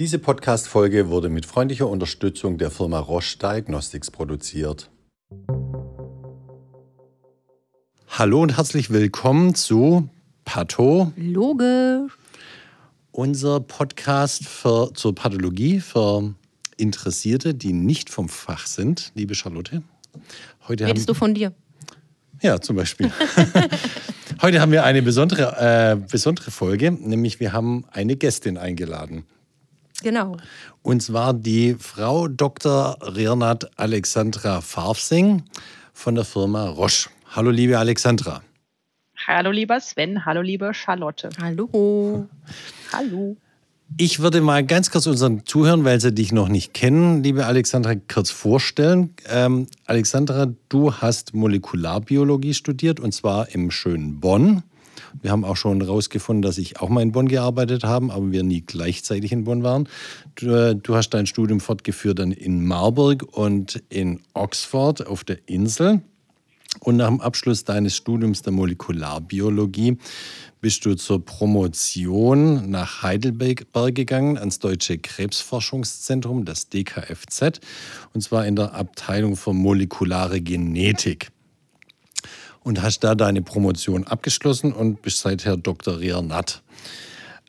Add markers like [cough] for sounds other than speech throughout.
Diese Podcast-Folge wurde mit freundlicher Unterstützung der Firma Roche Diagnostics produziert. Hallo und herzlich willkommen zu Patho. Logisch. Unser Podcast für, zur Pathologie für Interessierte, die nicht vom Fach sind, liebe Charlotte. Heute Redest haben, du von dir? Ja, zum Beispiel. [laughs] Heute haben wir eine besondere, äh, besondere Folge, nämlich wir haben eine Gästin eingeladen. Genau. Und zwar die Frau Dr. Rirnat Alexandra Farfsing von der Firma Roche. Hallo, liebe Alexandra. Hallo, lieber Sven. Hallo, liebe Charlotte. Hallo. [laughs] Hallo. Ich würde mal ganz kurz unseren Zuhörern, weil sie dich noch nicht kennen, liebe Alexandra, kurz vorstellen. Ähm, Alexandra, du hast Molekularbiologie studiert und zwar im schönen Bonn. Wir haben auch schon herausgefunden, dass ich auch mal in Bonn gearbeitet habe, aber wir nie gleichzeitig in Bonn waren. Du, äh, du hast dein Studium fortgeführt dann in Marburg und in Oxford auf der Insel. Und nach dem Abschluss deines Studiums der Molekularbiologie bist du zur Promotion nach Heidelberg gegangen, ans Deutsche Krebsforschungszentrum, das DKFZ, und zwar in der Abteilung für molekulare Genetik. Und hast da deine Promotion abgeschlossen und bist seither Doktorier Natt.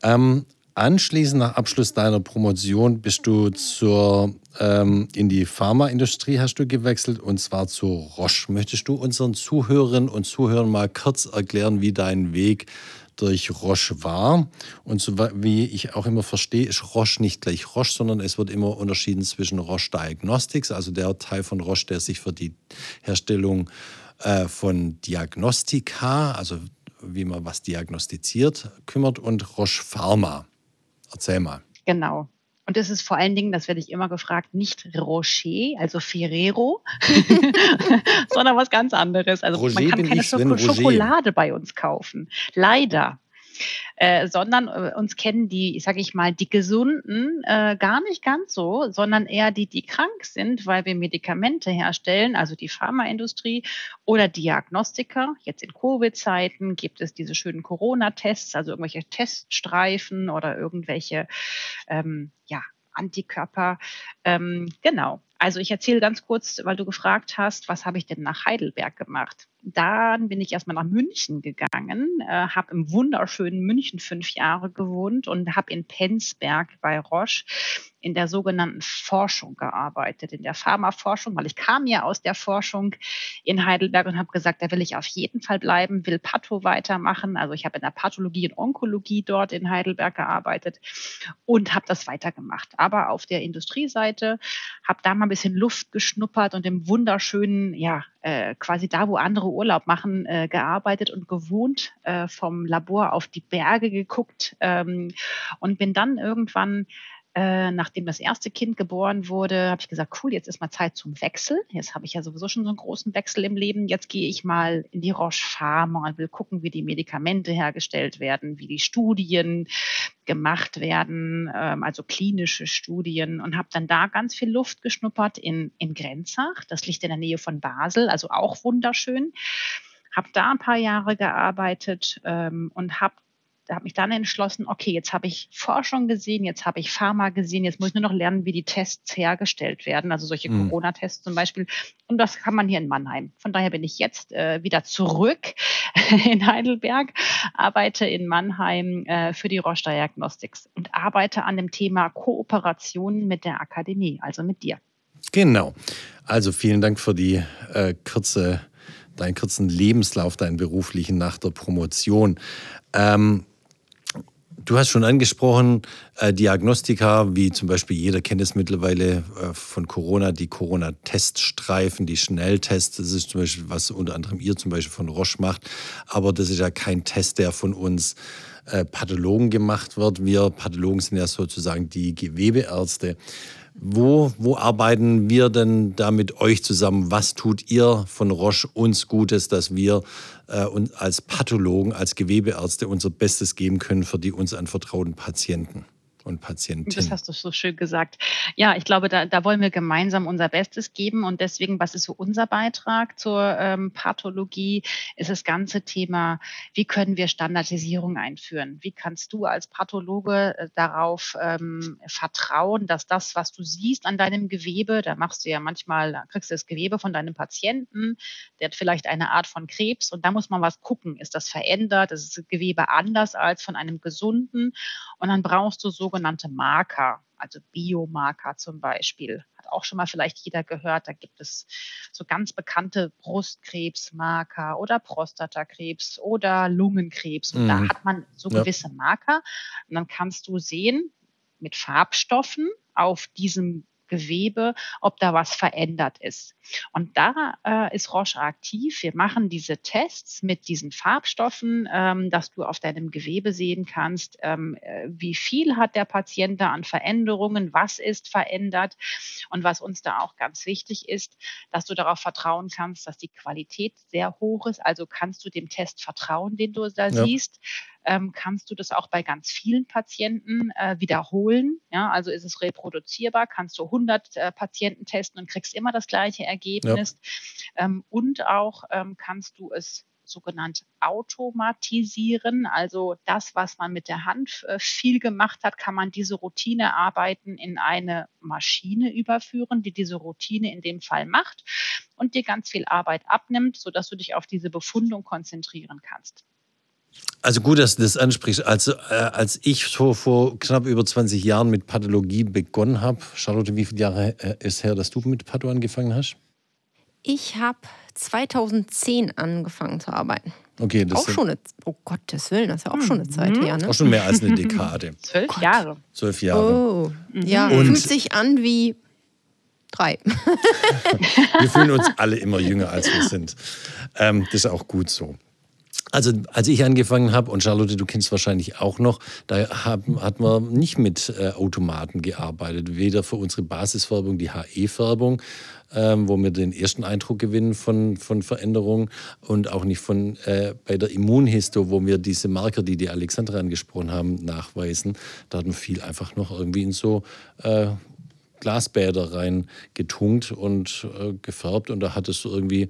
Ähm, Anschließend nach Abschluss deiner Promotion bist du zur, ähm, in die Pharmaindustrie hast du gewechselt und zwar zu Roche. Möchtest du unseren Zuhörerinnen und Zuhörern mal kurz erklären, wie dein Weg durch Roche war? Und so wie ich auch immer verstehe, ist Roche nicht gleich Roche, sondern es wird immer unterschieden zwischen Roche Diagnostics, also der Teil von Roche, der sich für die Herstellung äh, von Diagnostika, also wie man was diagnostiziert, kümmert und Roche Pharma. Erzähl mal. Genau. Und es ist vor allen Dingen, das werde ich immer gefragt, nicht Rocher, also Ferrero, [laughs] sondern was ganz anderes. Also Roger man kann keine Schoko Schokolade bei uns kaufen. Leider. Äh, sondern äh, uns kennen die, sage ich mal, die Gesunden äh, gar nicht ganz so, sondern eher die, die krank sind, weil wir Medikamente herstellen, also die Pharmaindustrie oder Diagnostiker. Jetzt in Covid-Zeiten gibt es diese schönen Corona-Tests, also irgendwelche Teststreifen oder irgendwelche ähm, ja, Antikörper. Ähm, genau. Also ich erzähle ganz kurz, weil du gefragt hast, was habe ich denn nach Heidelberg gemacht? Dann bin ich erstmal nach München gegangen, äh, habe im wunderschönen München fünf Jahre gewohnt und habe in Penzberg bei Roche in der sogenannten Forschung gearbeitet, in der Pharmaforschung, weil ich kam ja aus der Forschung in Heidelberg und habe gesagt, da will ich auf jeden Fall bleiben, will Patho weitermachen. Also ich habe in der Pathologie und Onkologie dort in Heidelberg gearbeitet und habe das weitergemacht. Aber auf der Industrieseite habe da mal ein bisschen Luft geschnuppert und im wunderschönen, ja, äh, quasi da, wo andere Urlaub machen, äh, gearbeitet und gewohnt, äh, vom Labor auf die Berge geguckt ähm, und bin dann irgendwann äh, nachdem das erste Kind geboren wurde, habe ich gesagt, cool, jetzt ist mal Zeit zum Wechsel. Jetzt habe ich ja sowieso schon so einen großen Wechsel im Leben. Jetzt gehe ich mal in die Roche Pharma und will gucken, wie die Medikamente hergestellt werden, wie die Studien gemacht werden, ähm, also klinische Studien und habe dann da ganz viel Luft geschnuppert in, in Grenzach. Das liegt in der Nähe von Basel, also auch wunderschön habe da ein paar Jahre gearbeitet ähm, und habe habe mich dann entschlossen, okay, jetzt habe ich Forschung gesehen, jetzt habe ich Pharma gesehen, jetzt muss ich nur noch lernen, wie die Tests hergestellt werden, also solche mhm. Corona-Tests zum Beispiel. Und das kann man hier in Mannheim. Von daher bin ich jetzt äh, wieder zurück [laughs] in Heidelberg, arbeite in Mannheim äh, für die Roche Diagnostics und arbeite an dem Thema Kooperation mit der Akademie, also mit dir. Genau. Also vielen Dank für die äh, kurze deinen kurzen Lebenslauf, deinen beruflichen nach der Promotion. Ähm, Du hast schon angesprochen, äh, Diagnostika, wie zum Beispiel jeder kennt es mittlerweile äh, von Corona, die Corona-Teststreifen, die Schnelltests. Das ist zum Beispiel, was unter anderem ihr zum Beispiel von Roche macht. Aber das ist ja kein Test, der von uns äh, Pathologen gemacht wird. Wir Pathologen sind ja sozusagen die Gewebeärzte. Wo, wo arbeiten wir denn da mit euch zusammen? Was tut ihr von Roche uns Gutes, dass wir äh, und als Pathologen, als Gewebeärzte unser Bestes geben können für die uns anvertrauten Patienten? Und Patientin. Das hast du so schön gesagt. Ja, ich glaube, da, da wollen wir gemeinsam unser Bestes geben. Und deswegen, was ist so unser Beitrag zur ähm, Pathologie, ist das ganze Thema, wie können wir Standardisierung einführen? Wie kannst du als Pathologe äh, darauf ähm, vertrauen, dass das, was du siehst an deinem Gewebe, da machst du ja manchmal, kriegst du das Gewebe von deinem Patienten, der hat vielleicht eine Art von Krebs und da muss man was gucken. Ist das verändert? Ist das Gewebe anders als von einem gesunden? Und dann brauchst du so sogenannte Marker, also Biomarker zum Beispiel. Hat auch schon mal vielleicht jeder gehört. Da gibt es so ganz bekannte Brustkrebsmarker oder Prostatakrebs oder Lungenkrebs. Und mhm. da hat man so gewisse Marker. Und dann kannst du sehen mit Farbstoffen auf diesem Gewebe, ob da was verändert ist. Und da äh, ist Roche aktiv. Wir machen diese Tests mit diesen Farbstoffen, ähm, dass du auf deinem Gewebe sehen kannst, ähm, äh, wie viel hat der Patient da an Veränderungen, was ist verändert. Und was uns da auch ganz wichtig ist, dass du darauf vertrauen kannst, dass die Qualität sehr hoch ist. Also kannst du dem Test vertrauen, den du da ja. siehst ähm, kannst du das auch bei ganz vielen Patienten äh, wiederholen. Ja, also ist es reproduzierbar, kannst du 100 äh, Patienten testen und kriegst immer das gleiche Ergebnis. Ja. Ähm, und auch ähm, kannst du es sogenannt automatisieren. Also das, was man mit der Hand äh, viel gemacht hat, kann man diese Routinearbeiten in eine Maschine überführen, die diese Routine in dem Fall macht und dir ganz viel Arbeit abnimmt, sodass du dich auf diese Befundung konzentrieren kannst. Also gut, dass du das ansprichst. Also, äh, als ich so vor knapp über 20 Jahren mit Pathologie begonnen habe, Charlotte, wie viele Jahre äh, ist her, dass du mit Patho angefangen hast? Ich habe 2010 angefangen zu arbeiten. Okay, das auch schon eine, oh Gottes Willen, das ist ja auch schon eine Zeit mhm. her. Ne? Auch schon mehr als eine Dekade. [laughs] Zwölf Jahre. Zwölf Jahre. Oh, mhm. ja, Und fühlt sich an wie drei. [laughs] wir fühlen uns [laughs] alle immer jünger, als wir sind. Ähm, das ist auch gut so. Also als ich angefangen habe, und Charlotte, du kennst wahrscheinlich auch noch, da haben, hat man nicht mit äh, Automaten gearbeitet. Weder für unsere Basisfärbung, die HE-Färbung, ähm, wo wir den ersten Eindruck gewinnen von, von Veränderungen und auch nicht von äh, bei der Immunhisto, wo wir diese Marker, die die Alexandra angesprochen haben, nachweisen. Da hat man viel einfach noch irgendwie in so äh, Glasbäder rein getunkt und äh, gefärbt und da hat es irgendwie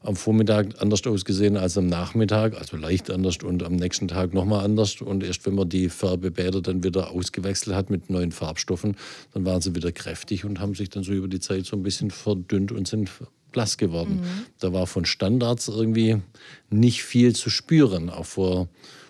am Vormittag anders ausgesehen als am Nachmittag, also leicht anders und am nächsten Tag nochmal anders. Und erst wenn man die Färbebäder dann wieder ausgewechselt hat mit neuen Farbstoffen, dann waren sie wieder kräftig und haben sich dann so über die Zeit so ein bisschen verdünnt und sind blass geworden. Mhm. Da war von Standards irgendwie nicht viel zu spüren, auch vor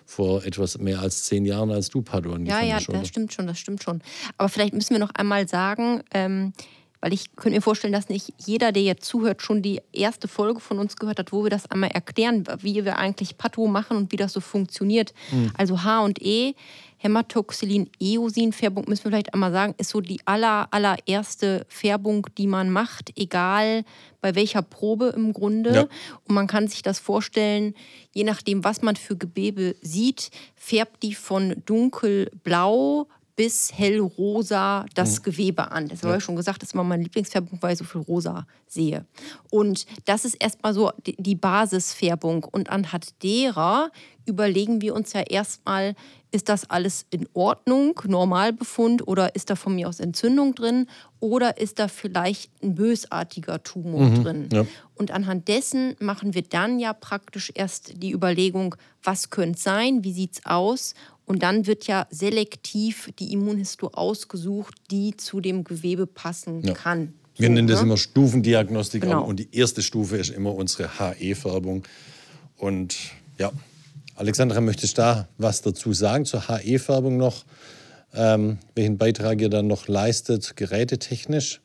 vor etwas mehr als zehn Jahren, als du Paduan Ja, ja, das stimmt schon, das stimmt schon. Aber vielleicht müssen wir noch einmal sagen, ähm, weil ich könnte mir vorstellen, dass nicht jeder, der jetzt zuhört, schon die erste Folge von uns gehört hat, wo wir das einmal erklären, wie wir eigentlich Pato machen und wie das so funktioniert. Mhm. Also H und E Hämatoxylin-Eosin-Färbung, müssen wir vielleicht einmal sagen, ist so die aller, allererste Färbung, die man macht, egal bei welcher Probe im Grunde. Ja. Und man kann sich das vorstellen, je nachdem, was man für Gewebe sieht, färbt die von dunkelblau bis hellrosa das mhm. Gewebe an. Das habe ich ja schon gesagt, das ist immer meine Lieblingsfärbung, weil ich so viel rosa sehe. Und das ist erstmal so die Basisfärbung. Und anhand derer überlegen wir uns ja erstmal, ist das alles in Ordnung, Normalbefund oder ist da von mir aus Entzündung drin oder ist da vielleicht ein bösartiger Tumor mhm, drin? Ja. Und anhand dessen machen wir dann ja praktisch erst die Überlegung, was könnte sein, wie sieht es aus und dann wird ja selektiv die Immunhisto ausgesucht, die zu dem Gewebe passen ja. kann. So, Wir nennen das ne? immer Stufendiagnostik genau. und die erste Stufe ist immer unsere HE-Färbung. Und ja, Alexandra, möchtest du da was dazu sagen zur HE-Färbung noch? Ähm, welchen Beitrag ihr dann noch leistet, gerätetechnisch?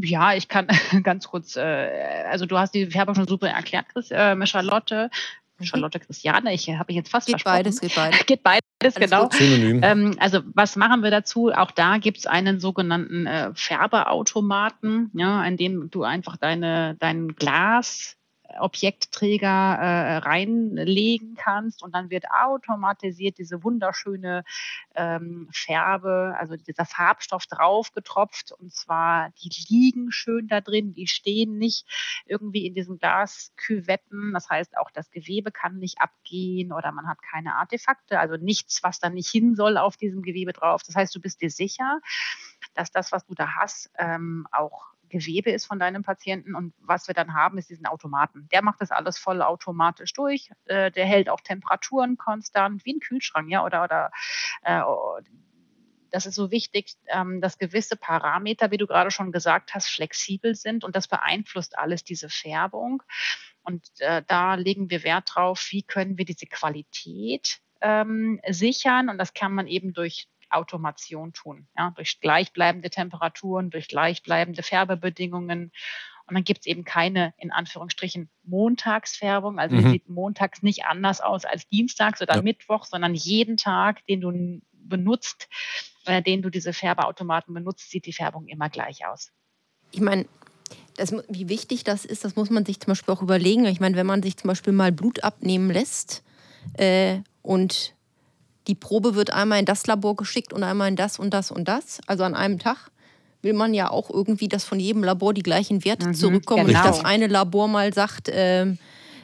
Ja, ich kann [laughs] ganz kurz, äh, also du hast die Färbung schon super erklärt, Chris, äh, Charlotte. Mhm. Charlotte Christiane, ich habe mich jetzt fast geht versprochen. Beides, geht beides. [laughs] Geht beides, genau. Ähm, also was machen wir dazu? Auch da gibt es einen sogenannten äh, Färbeautomaten, ja, in dem du einfach deine, dein Glas Objektträger äh, reinlegen kannst und dann wird automatisiert diese wunderschöne ähm, Färbe, also dieser Farbstoff draufgetropft und zwar die liegen schön da drin, die stehen nicht irgendwie in diesen Glasküvetten, das heißt auch das Gewebe kann nicht abgehen oder man hat keine Artefakte, also nichts, was da nicht hin soll auf diesem Gewebe drauf. Das heißt, du bist dir sicher, dass das, was du da hast, ähm, auch Gewebe ist von deinem Patienten. Und was wir dann haben, ist diesen Automaten. Der macht das alles voll automatisch durch. Äh, der hält auch Temperaturen konstant, wie ein Kühlschrank, ja, oder, oder äh, das ist so wichtig, ähm, dass gewisse Parameter, wie du gerade schon gesagt hast, flexibel sind und das beeinflusst alles diese Färbung. Und äh, da legen wir Wert drauf, wie können wir diese Qualität ähm, sichern. Und das kann man eben durch Automation tun, ja, durch gleichbleibende Temperaturen, durch gleichbleibende Färbebedingungen. Und dann gibt es eben keine, in Anführungsstrichen, Montagsfärbung. Also mhm. sieht montags nicht anders aus als dienstags oder ja. Mittwoch, sondern jeden Tag, den du benutzt, äh, den du diese Färbeautomaten benutzt, sieht die Färbung immer gleich aus. Ich meine, das, wie wichtig das ist, das muss man sich zum Beispiel auch überlegen. Ich meine, wenn man sich zum Beispiel mal Blut abnehmen lässt äh, und die Probe wird einmal in das Labor geschickt und einmal in das und das und das, also an einem Tag will man ja auch irgendwie, dass von jedem Labor die gleichen Werte mhm, zurückkommen. Genau. Nicht, dass eine Labor mal sagt, äh,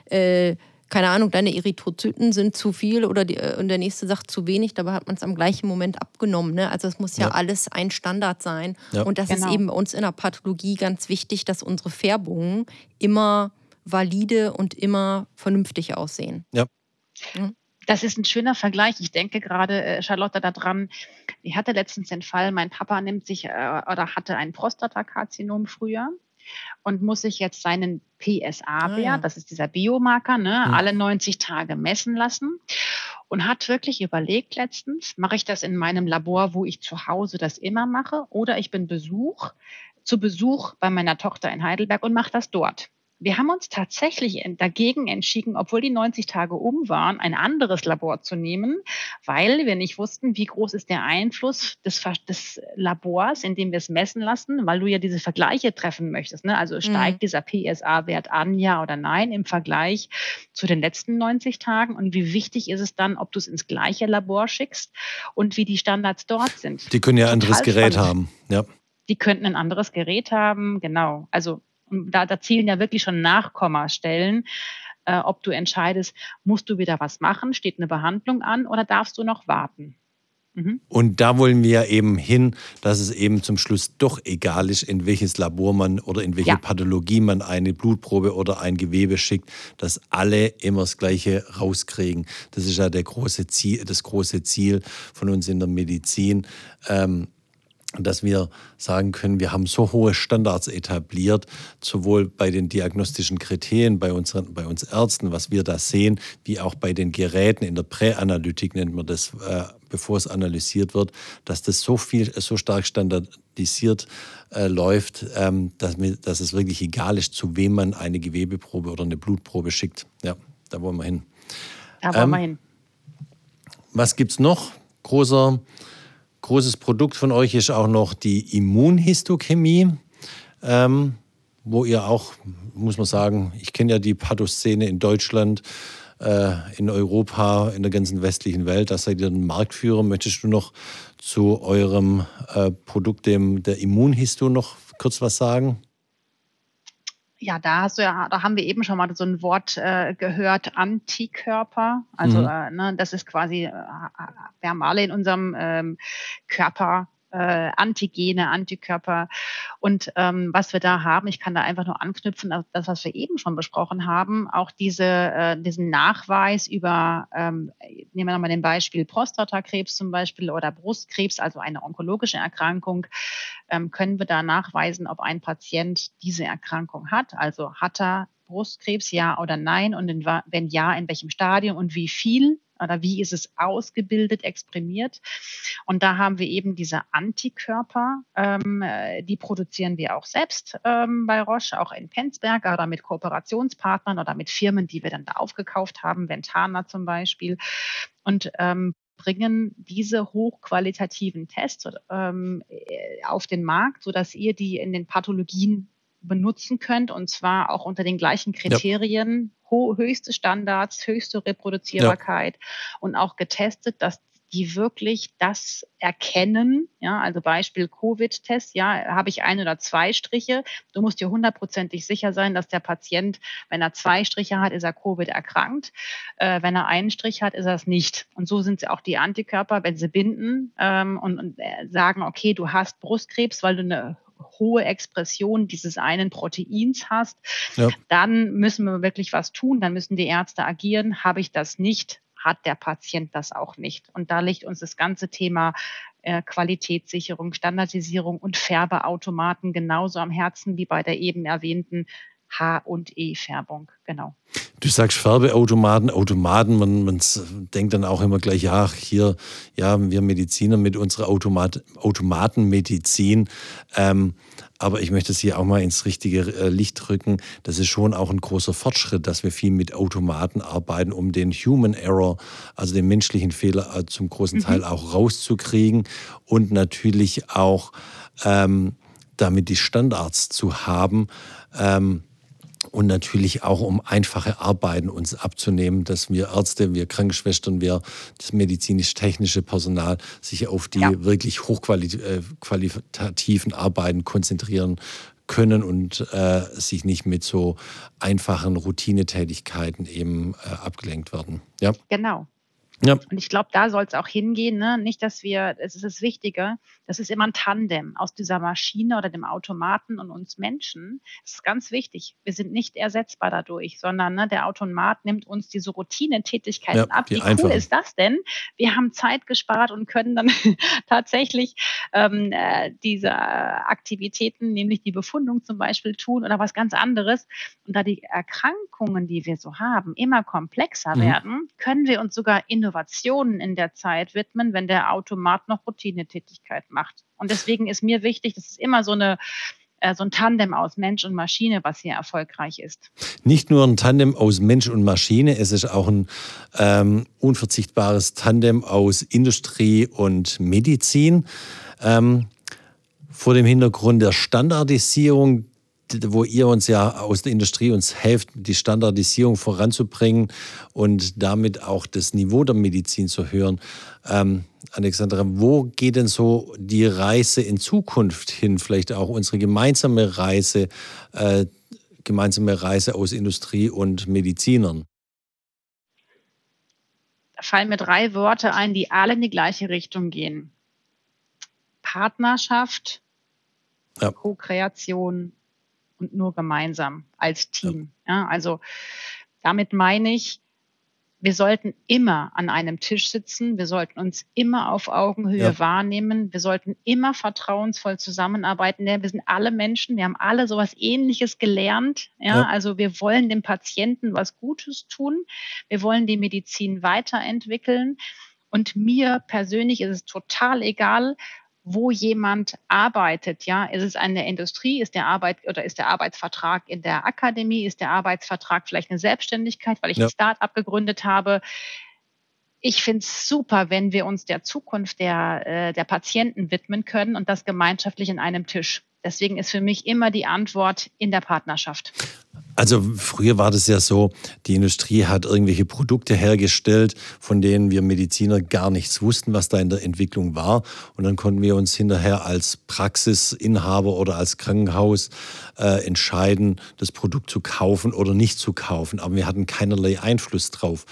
äh, keine Ahnung, deine Erythrozyten sind zu viel oder die, äh, und der nächste sagt zu wenig, dabei hat man es am gleichen Moment abgenommen. Ne? Also es muss ja, ja, alles ein Standard sein. Ja. Und das genau. ist eben bei uns in der Pathologie ganz wichtig, dass unsere Färbungen immer valide und immer vernünftig aussehen. Ja. Mhm das ist ein schöner Vergleich. Ich denke gerade, äh, Charlotte, daran, ich hatte letztens den Fall, mein Papa nimmt sich äh, oder hatte ein Prostatakarzinom früher und muss sich jetzt seinen PSA-Wert, ah, ja. das ist dieser Biomarker, ne, mhm. alle 90 Tage messen lassen und hat wirklich überlegt letztens, mache ich das in meinem Labor, wo ich zu Hause das immer mache, oder ich bin Besuch, zu Besuch bei meiner Tochter in Heidelberg und mache das dort. Wir haben uns tatsächlich dagegen entschieden, obwohl die 90 Tage um waren, ein anderes Labor zu nehmen, weil wir nicht wussten, wie groß ist der Einfluss des, des Labors, in dem wir es messen lassen, weil du ja diese Vergleiche treffen möchtest. Ne? Also steigt mhm. dieser PSA-Wert an, ja oder nein, im Vergleich zu den letzten 90 Tagen? Und wie wichtig ist es dann, ob du es ins gleiche Labor schickst und wie die Standards dort sind? Die können ja ein anderes Gerät haben. Ja. Die könnten ein anderes Gerät haben, genau. Also da, da zählen ja wirklich schon Nachkommastellen, äh, ob du entscheidest, musst du wieder was machen, steht eine Behandlung an oder darfst du noch warten? Mhm. Und da wollen wir eben hin, dass es eben zum Schluss doch egal ist, in welches Labor man oder in welche ja. Pathologie man eine Blutprobe oder ein Gewebe schickt, dass alle immer das Gleiche rauskriegen. Das ist ja der große Ziel, das große Ziel von uns in der Medizin. Ähm, dass wir sagen können, wir haben so hohe Standards etabliert, sowohl bei den diagnostischen Kriterien, bei, unseren, bei uns Ärzten, was wir da sehen, wie auch bei den Geräten in der Präanalytik nennt man das, äh, bevor es analysiert wird, dass das so viel, so stark standardisiert äh, läuft, ähm, dass, mir, dass es wirklich egal ist, zu wem man eine Gewebeprobe oder eine Blutprobe schickt. Ja, da wollen wir hin. Da wollen ähm, wir hin. Was gibt es noch? Großer Großes Produkt von euch ist auch noch die Immunhistochemie, ähm, wo ihr auch, muss man sagen, ich kenne ja die Pathoszene in Deutschland, äh, in Europa, in der ganzen westlichen Welt. Da seid ihr ein Marktführer. Möchtest du noch zu eurem äh, Produkt, dem, der Immunhisto, noch kurz was sagen? Ja, da hast du ja, da haben wir eben schon mal so ein Wort äh, gehört, Antikörper. Also mhm. äh, ne, das ist quasi, äh, wir haben alle in unserem ähm, Körper äh, Antigene, Antikörper. Und ähm, was wir da haben, ich kann da einfach nur anknüpfen, das, was wir eben schon besprochen haben, auch diese, äh, diesen Nachweis über, ähm, nehmen wir nochmal den Beispiel Prostatakrebs zum Beispiel oder Brustkrebs, also eine onkologische Erkrankung, ähm, können wir da nachweisen, ob ein Patient diese Erkrankung hat. Also hat er Brustkrebs, ja oder nein? Und in, wenn ja, in welchem Stadium und wie viel? Oder wie ist es ausgebildet, exprimiert. Und da haben wir eben diese Antikörper, ähm, äh, die produzieren wir auch selbst ähm, bei Roche, auch in Penzberg oder mit Kooperationspartnern oder mit Firmen, die wir dann da aufgekauft haben, Ventana zum Beispiel. Und ähm, bringen diese hochqualitativen Tests ähm, äh, auf den Markt, sodass ihr die in den Pathologien benutzen könnt und zwar auch unter den gleichen Kriterien, ja. höchste Standards, höchste Reproduzierbarkeit ja. und auch getestet, dass die wirklich das erkennen. Ja, also Beispiel Covid-Test, ja, habe ich ein oder zwei Striche. Du musst dir hundertprozentig sicher sein, dass der Patient, wenn er zwei Striche hat, ist er Covid erkrankt. Äh, wenn er einen Strich hat, ist er es nicht. Und so sind sie auch die Antikörper, wenn sie binden ähm, und, und äh, sagen, okay, du hast Brustkrebs, weil du eine hohe Expression dieses einen Proteins hast, ja. dann müssen wir wirklich was tun, dann müssen die Ärzte agieren. Habe ich das nicht, hat der Patient das auch nicht. Und da liegt uns das ganze Thema äh, Qualitätssicherung, Standardisierung und Färbeautomaten genauso am Herzen wie bei der eben erwähnten H- und E-Färbung. Genau. Du sagst Färbeautomaten, Automaten, man, man denkt dann auch immer gleich, ja, hier, ja, wir Mediziner mit unserer Automat, Automatenmedizin. Ähm, aber ich möchte es hier auch mal ins richtige äh, Licht rücken. Das ist schon auch ein großer Fortschritt, dass wir viel mit Automaten arbeiten, um den Human Error, also den menschlichen Fehler äh, zum großen Teil mhm. auch rauszukriegen und natürlich auch ähm, damit die Standards zu haben. Ähm, und natürlich auch um einfache Arbeiten uns abzunehmen, dass wir Ärzte, wir Krankenschwestern, wir das medizinisch-technische Personal sich auf die ja. wirklich hochqualitativen äh, Arbeiten konzentrieren können und äh, sich nicht mit so einfachen Routinetätigkeiten eben äh, abgelenkt werden. Ja. Genau. Ja. Und ich glaube, da soll es auch hingehen. Ne? Nicht, dass wir, es ist das Wichtige, das ist immer ein Tandem aus dieser Maschine oder dem Automaten und uns Menschen. Das ist ganz wichtig. Wir sind nicht ersetzbar dadurch, sondern ne, der Automat nimmt uns diese Routinetätigkeiten ja, ab. Wie cool ist das denn? Wir haben Zeit gespart und können dann [laughs] tatsächlich ähm, äh, diese Aktivitäten, nämlich die Befundung zum Beispiel tun oder was ganz anderes. Und da die Erkrankungen, die wir so haben, immer komplexer mhm. werden, können wir uns sogar Innovationen in der Zeit widmen, wenn der Automat noch Routinetätigkeit macht. Und deswegen ist mir wichtig, dass es immer so eine äh, so ein Tandem aus Mensch und Maschine, was hier erfolgreich ist. Nicht nur ein Tandem aus Mensch und Maschine, es ist auch ein ähm, unverzichtbares Tandem aus Industrie und Medizin. Ähm, vor dem Hintergrund der Standardisierung wo ihr uns ja aus der Industrie uns helft, die Standardisierung voranzubringen und damit auch das Niveau der Medizin zu hören. Ähm, Alexandra, wo geht denn so die Reise in Zukunft hin? Vielleicht auch unsere gemeinsame Reise, äh, gemeinsame Reise aus Industrie und Medizinern? Da fallen mir drei Worte ein, die alle in die gleiche Richtung gehen. Partnerschaft, ja. Co-Kreation und nur gemeinsam als Team. Ja. ja, also damit meine ich, wir sollten immer an einem Tisch sitzen, wir sollten uns immer auf Augenhöhe ja. wahrnehmen, wir sollten immer vertrauensvoll zusammenarbeiten. Denn wir sind alle Menschen, wir haben alle sowas ähnliches gelernt. Ja? ja, also wir wollen dem Patienten was Gutes tun, wir wollen die Medizin weiterentwickeln. Und mir persönlich ist es total egal, wo jemand arbeitet. Ja, ist es eine Industrie, ist der Arbeit oder ist der Arbeitsvertrag in der Akademie, ist der Arbeitsvertrag vielleicht eine Selbstständigkeit, weil ich ja. ein Start-up gegründet habe. Ich finde es super, wenn wir uns der Zukunft der, äh, der Patienten widmen können und das gemeinschaftlich in einem Tisch. Deswegen ist für mich immer die Antwort in der Partnerschaft. Also früher war das ja so, die Industrie hat irgendwelche Produkte hergestellt, von denen wir Mediziner gar nichts wussten, was da in der Entwicklung war. Und dann konnten wir uns hinterher als Praxisinhaber oder als Krankenhaus äh, entscheiden, das Produkt zu kaufen oder nicht zu kaufen. Aber wir hatten keinerlei Einfluss drauf.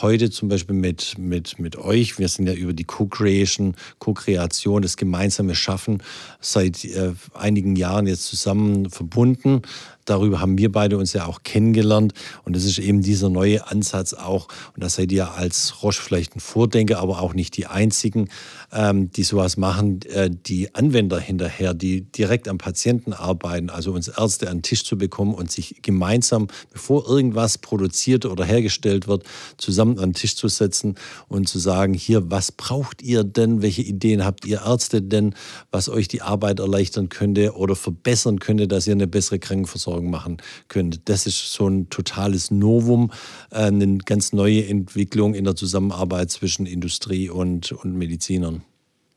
Heute zum Beispiel mit, mit, mit euch, wir sind ja über die Co-Creation, Co-Kreation, das gemeinsame Schaffen seit äh, einigen Jahren jetzt zusammen verbunden. Darüber haben wir beide uns ja auch kennengelernt. Und das ist eben dieser neue Ansatz auch. Und da seid ihr als Roche vielleicht ein Vordenker, aber auch nicht die einzigen, ähm, die sowas machen. Äh, die Anwender hinterher, die direkt am Patienten arbeiten, also uns Ärzte an den Tisch zu bekommen und sich gemeinsam, bevor irgendwas produziert oder hergestellt wird, zusammen an den Tisch zu setzen und zu sagen, hier, was braucht ihr denn? Welche Ideen habt ihr Ärzte denn, was euch die Arbeit erleichtern könnte oder verbessern könnte, dass ihr eine bessere Krankenversorgung machen könnt. Das ist so ein totales Novum, äh, eine ganz neue Entwicklung in der Zusammenarbeit zwischen Industrie und, und Medizinern.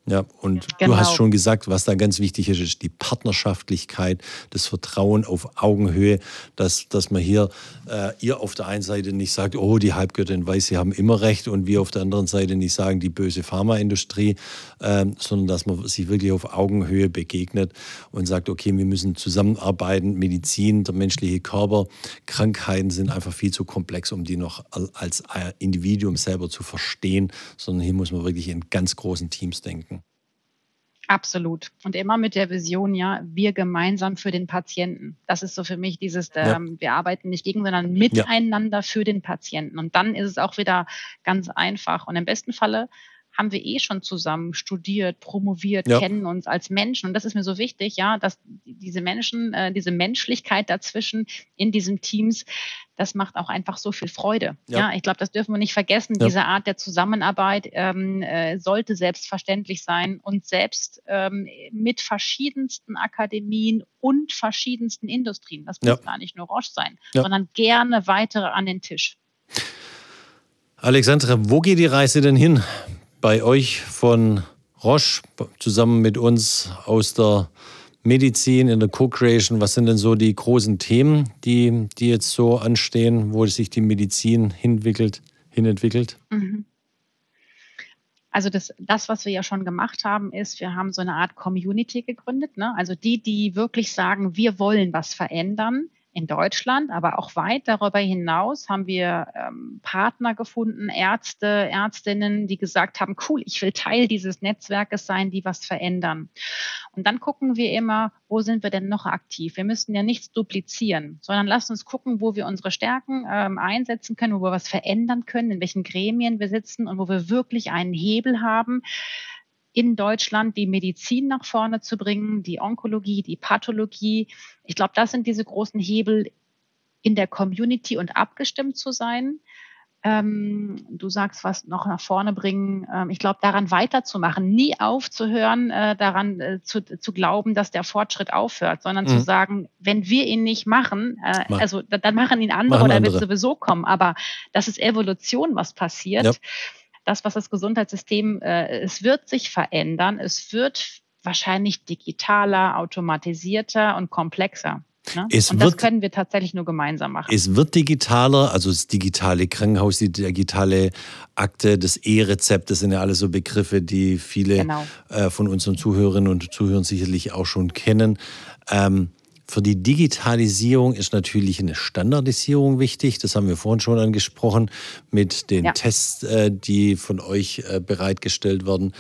Ja, und genau. du hast genau. schon gesagt, was da ganz wichtig ist, ist die Partnerschaftlichkeit, das Vertrauen auf Augenhöhe, dass, dass man hier, äh, ihr auf der einen Seite nicht sagt, oh, die Halbgöttin weiß, sie haben immer recht und wir auf der anderen Seite nicht sagen, die böse Pharmaindustrie, äh, sondern dass man sich wirklich auf Augenhöhe begegnet und sagt, okay, wir müssen zusammenarbeiten, Medizin, der menschliche Körper, Krankheiten sind einfach viel zu komplex, um die noch als Individuum selber zu verstehen, sondern hier muss man wirklich in ganz großen Teams denken. Absolut. Und immer mit der Vision, ja, wir gemeinsam für den Patienten. Das ist so für mich dieses, ähm, ja. wir arbeiten nicht gegen, sondern miteinander ja. für den Patienten. Und dann ist es auch wieder ganz einfach. Und im besten Falle haben wir eh schon zusammen studiert, promoviert, ja. kennen uns als Menschen. Und das ist mir so wichtig, ja, dass diese Menschen, äh, diese Menschlichkeit dazwischen in diesen Teams, das macht auch einfach so viel Freude. Ja, ja ich glaube, das dürfen wir nicht vergessen. Ja. Diese Art der Zusammenarbeit ähm, äh, sollte selbstverständlich sein und selbst ähm, mit verschiedensten Akademien und verschiedensten Industrien. Das muss gar nicht nur Roche sein, sondern gerne weitere an den Tisch. Alexandra, wo geht die Reise denn hin? Bei euch von Roche zusammen mit uns aus der Medizin, in der Co-Creation. Was sind denn so die großen Themen, die, die jetzt so anstehen, wo sich die Medizin hinentwickelt? hinentwickelt? Mhm. Also das, das, was wir ja schon gemacht haben, ist, wir haben so eine Art Community gegründet. Ne? Also die, die wirklich sagen, wir wollen was verändern, in Deutschland, aber auch weit darüber hinaus haben wir ähm, Partner gefunden, Ärzte, Ärztinnen, die gesagt haben, cool, ich will Teil dieses Netzwerkes sein, die was verändern. Und dann gucken wir immer, wo sind wir denn noch aktiv? Wir müssen ja nichts duplizieren, sondern lasst uns gucken, wo wir unsere Stärken ähm, einsetzen können, wo wir was verändern können, in welchen Gremien wir sitzen und wo wir wirklich einen Hebel haben, in Deutschland die Medizin nach vorne zu bringen, die Onkologie, die Pathologie. Ich glaube, das sind diese großen Hebel in der Community und abgestimmt zu sein. Ähm, du sagst, was noch nach vorne bringen. Ähm, ich glaube, daran weiterzumachen, nie aufzuhören, äh, daran äh, zu, zu glauben, dass der Fortschritt aufhört, sondern mhm. zu sagen, wenn wir ihn nicht machen, äh, also dann machen ihn andere machen oder andere. wird sowieso kommen. Aber das ist Evolution, was passiert. Ja das, was das Gesundheitssystem, äh, es wird sich verändern, es wird wahrscheinlich digitaler, automatisierter und komplexer. Ne? Es und das wird, können wir tatsächlich nur gemeinsam machen. Es wird digitaler, also das digitale Krankenhaus, die digitale Akte, das E-Rezept, das sind ja alles so Begriffe, die viele genau. äh, von unseren Zuhörerinnen und Zuhörern sicherlich auch schon kennen. Ähm, für die Digitalisierung ist natürlich eine Standardisierung wichtig. Das haben wir vorhin schon angesprochen mit den ja. Tests, äh, die von euch äh, bereitgestellt werden.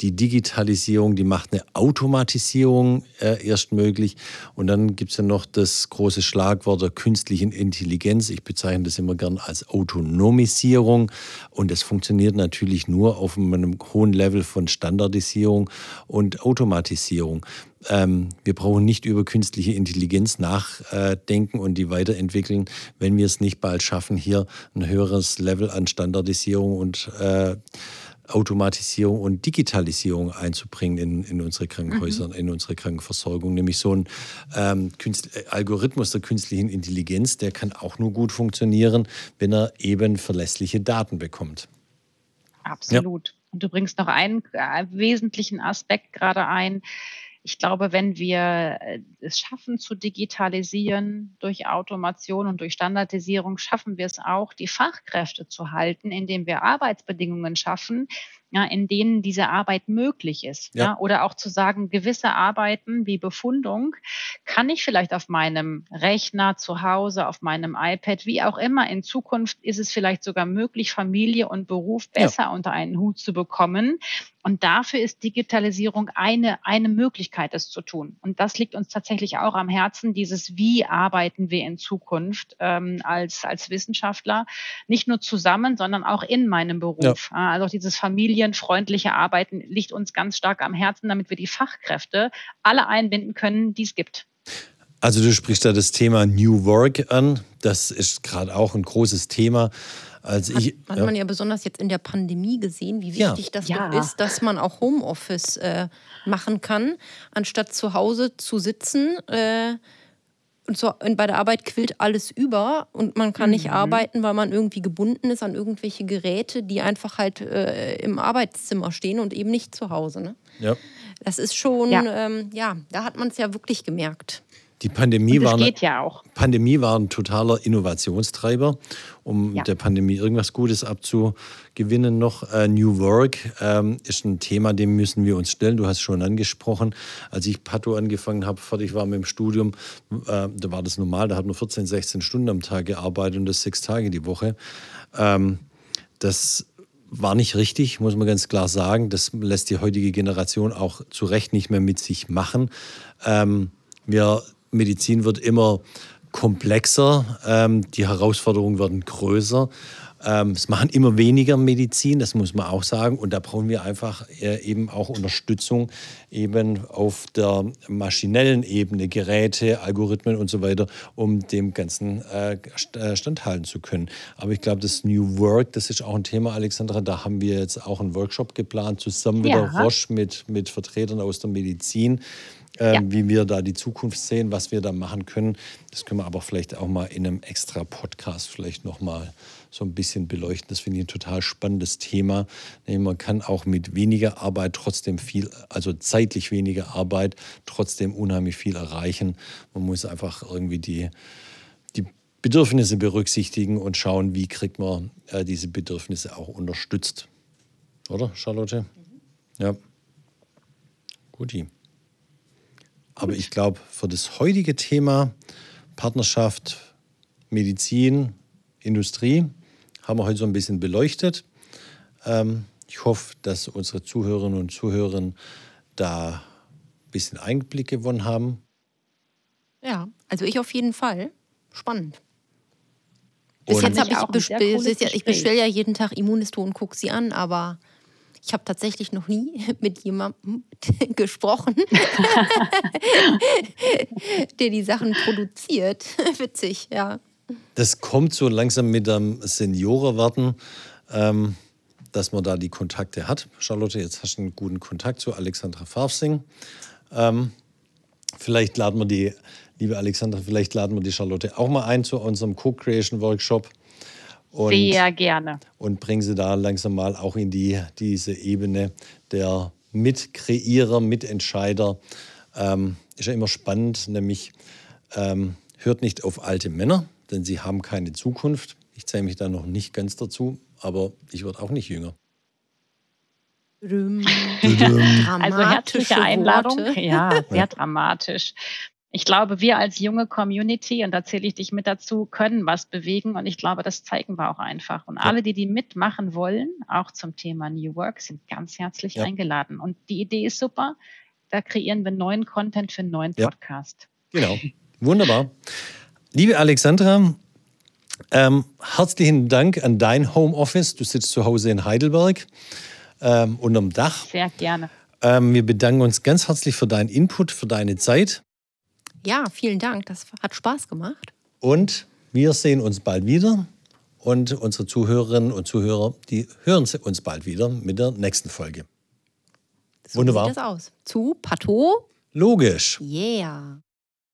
Die Digitalisierung, die macht eine Automatisierung äh, erst möglich. Und dann gibt es ja noch das große Schlagwort der künstlichen Intelligenz. Ich bezeichne das immer gern als Autonomisierung. Und das funktioniert natürlich nur auf einem hohen Level von Standardisierung und Automatisierung. Ähm, wir brauchen nicht über künstliche Intelligenz nachdenken und die weiterentwickeln, wenn wir es nicht bald schaffen, hier ein höheres Level an Standardisierung und äh, Automatisierung und Digitalisierung einzubringen in, in unsere Krankenhäuser, mhm. in unsere Krankenversorgung. Nämlich so ein ähm, Algorithmus der künstlichen Intelligenz, der kann auch nur gut funktionieren, wenn er eben verlässliche Daten bekommt. Absolut. Ja. Und du bringst noch einen äh, wesentlichen Aspekt gerade ein, ich glaube, wenn wir äh, es schaffen zu digitalisieren durch Automation und durch Standardisierung, schaffen wir es auch, die Fachkräfte zu halten, indem wir Arbeitsbedingungen schaffen, ja, in denen diese Arbeit möglich ist. Ja. ja. Oder auch zu sagen, gewisse Arbeiten wie Befundung kann ich vielleicht auf meinem Rechner zu Hause, auf meinem iPad, wie auch immer. In Zukunft ist es vielleicht sogar möglich, Familie und Beruf besser ja. unter einen Hut zu bekommen. Und dafür ist Digitalisierung eine, eine Möglichkeit, das zu tun. Und das liegt uns tatsächlich auch am Herzen, dieses Wie arbeiten wir in Zukunft ähm, als, als Wissenschaftler, nicht nur zusammen, sondern auch in meinem Beruf. Ja. Also dieses Familie familienfreundliche Arbeiten liegt uns ganz stark am Herzen, damit wir die Fachkräfte alle einbinden können, die es gibt. Also du sprichst da das Thema New Work an. Das ist gerade auch ein großes Thema. Als hat, ich, hat man ja besonders jetzt in der Pandemie gesehen, wie wichtig ja. das ja. ist, dass man auch Homeoffice äh, machen kann, anstatt zu Hause zu sitzen. Äh, und, so, und bei der Arbeit quillt alles über und man kann mhm. nicht arbeiten, weil man irgendwie gebunden ist an irgendwelche Geräte, die einfach halt äh, im Arbeitszimmer stehen und eben nicht zu Hause. Ne? Ja. Das ist schon, ja, ähm, ja da hat man es ja wirklich gemerkt. Die Pandemie war, geht ja auch. Pandemie war ein totaler Innovationstreiber, um ja. der Pandemie irgendwas Gutes abzugewinnen noch. Äh, New Work ähm, ist ein Thema, dem müssen wir uns stellen. Du hast schon angesprochen, als ich Pato angefangen habe, fertig war mit dem Studium, äh, da war das normal, da hat man 14, 16 Stunden am Tag gearbeitet und das sechs Tage die Woche. Ähm, das war nicht richtig, muss man ganz klar sagen. Das lässt die heutige Generation auch zu Recht nicht mehr mit sich machen. Ähm, wir Medizin wird immer komplexer, ähm, die Herausforderungen werden größer. Ähm, es machen immer weniger Medizin, das muss man auch sagen. Und da brauchen wir einfach äh, eben auch Unterstützung eben auf der maschinellen Ebene, Geräte, Algorithmen und so weiter, um dem Ganzen äh, äh standhalten zu können. Aber ich glaube, das New Work, das ist auch ein Thema, Alexandra. Da haben wir jetzt auch einen Workshop geplant, zusammen mit ja. der Roche, mit, mit Vertretern aus der Medizin äh, ja. wie wir da die Zukunft sehen, was wir da machen können. Das können wir aber vielleicht auch mal in einem extra Podcast vielleicht nochmal so ein bisschen beleuchten. Das finde ich ein total spannendes Thema. Man kann auch mit weniger Arbeit trotzdem viel, also zeitlich weniger Arbeit, trotzdem unheimlich viel erreichen. Man muss einfach irgendwie die, die Bedürfnisse berücksichtigen und schauen, wie kriegt man äh, diese Bedürfnisse auch unterstützt. Oder, Charlotte? Mhm. Ja. Guti. Aber ich glaube, für das heutige Thema Partnerschaft, Medizin, Industrie haben wir heute so ein bisschen beleuchtet. Ähm, ich hoffe, dass unsere Zuhörerinnen und Zuhörer da ein bisschen Einblick gewonnen haben. Ja, also ich auf jeden Fall. Spannend. Bis jetzt habe ich, ich, ich bestelle ja jeden Tag Immunisto und gucke sie an, aber ich habe tatsächlich noch nie [laughs] mit jemandem [laughs] gesprochen, [laughs] der die Sachen produziert. Witzig, ja. Das kommt so langsam mit dem Seniorenwarten, ähm, dass man da die Kontakte hat. Charlotte, jetzt hast du einen guten Kontakt zu Alexandra Farfsing. Ähm, vielleicht laden wir die, liebe Alexandra, vielleicht laden wir die Charlotte auch mal ein zu unserem Co-Creation-Workshop. Und, Sehr gerne. Und bringen sie da langsam mal auch in die, diese Ebene der Mitkreierer, Mitentscheider. Ähm, ist ja immer spannend, nämlich ähm, hört nicht auf alte Männer, denn sie haben keine Zukunft. Ich zähle mich da noch nicht ganz dazu, aber ich werde auch nicht jünger. [laughs] also herzliche Einladung. Worte. Ja, sehr dramatisch ich glaube, wir als junge Community, und da zähle ich dich mit dazu, können was bewegen. Und ich glaube, das zeigen wir auch einfach. Und ja. alle, die die mitmachen wollen, auch zum Thema New Work, sind ganz herzlich ja. eingeladen. Und die Idee ist super. Da kreieren wir neuen Content für einen neuen Podcast. Ja. Genau. Wunderbar. Liebe Alexandra, ähm, herzlichen Dank an dein Homeoffice. Du sitzt zu Hause in Heidelberg ähm, unterm Dach. Sehr gerne. Ähm, wir bedanken uns ganz herzlich für deinen Input, für deine Zeit. Ja, vielen Dank. Das hat Spaß gemacht. Und wir sehen uns bald wieder. Und unsere Zuhörerinnen und Zuhörer, die hören uns bald wieder mit der nächsten Folge. So Wunderbar. sieht das aus. Zu Pato? Logisch. Yeah.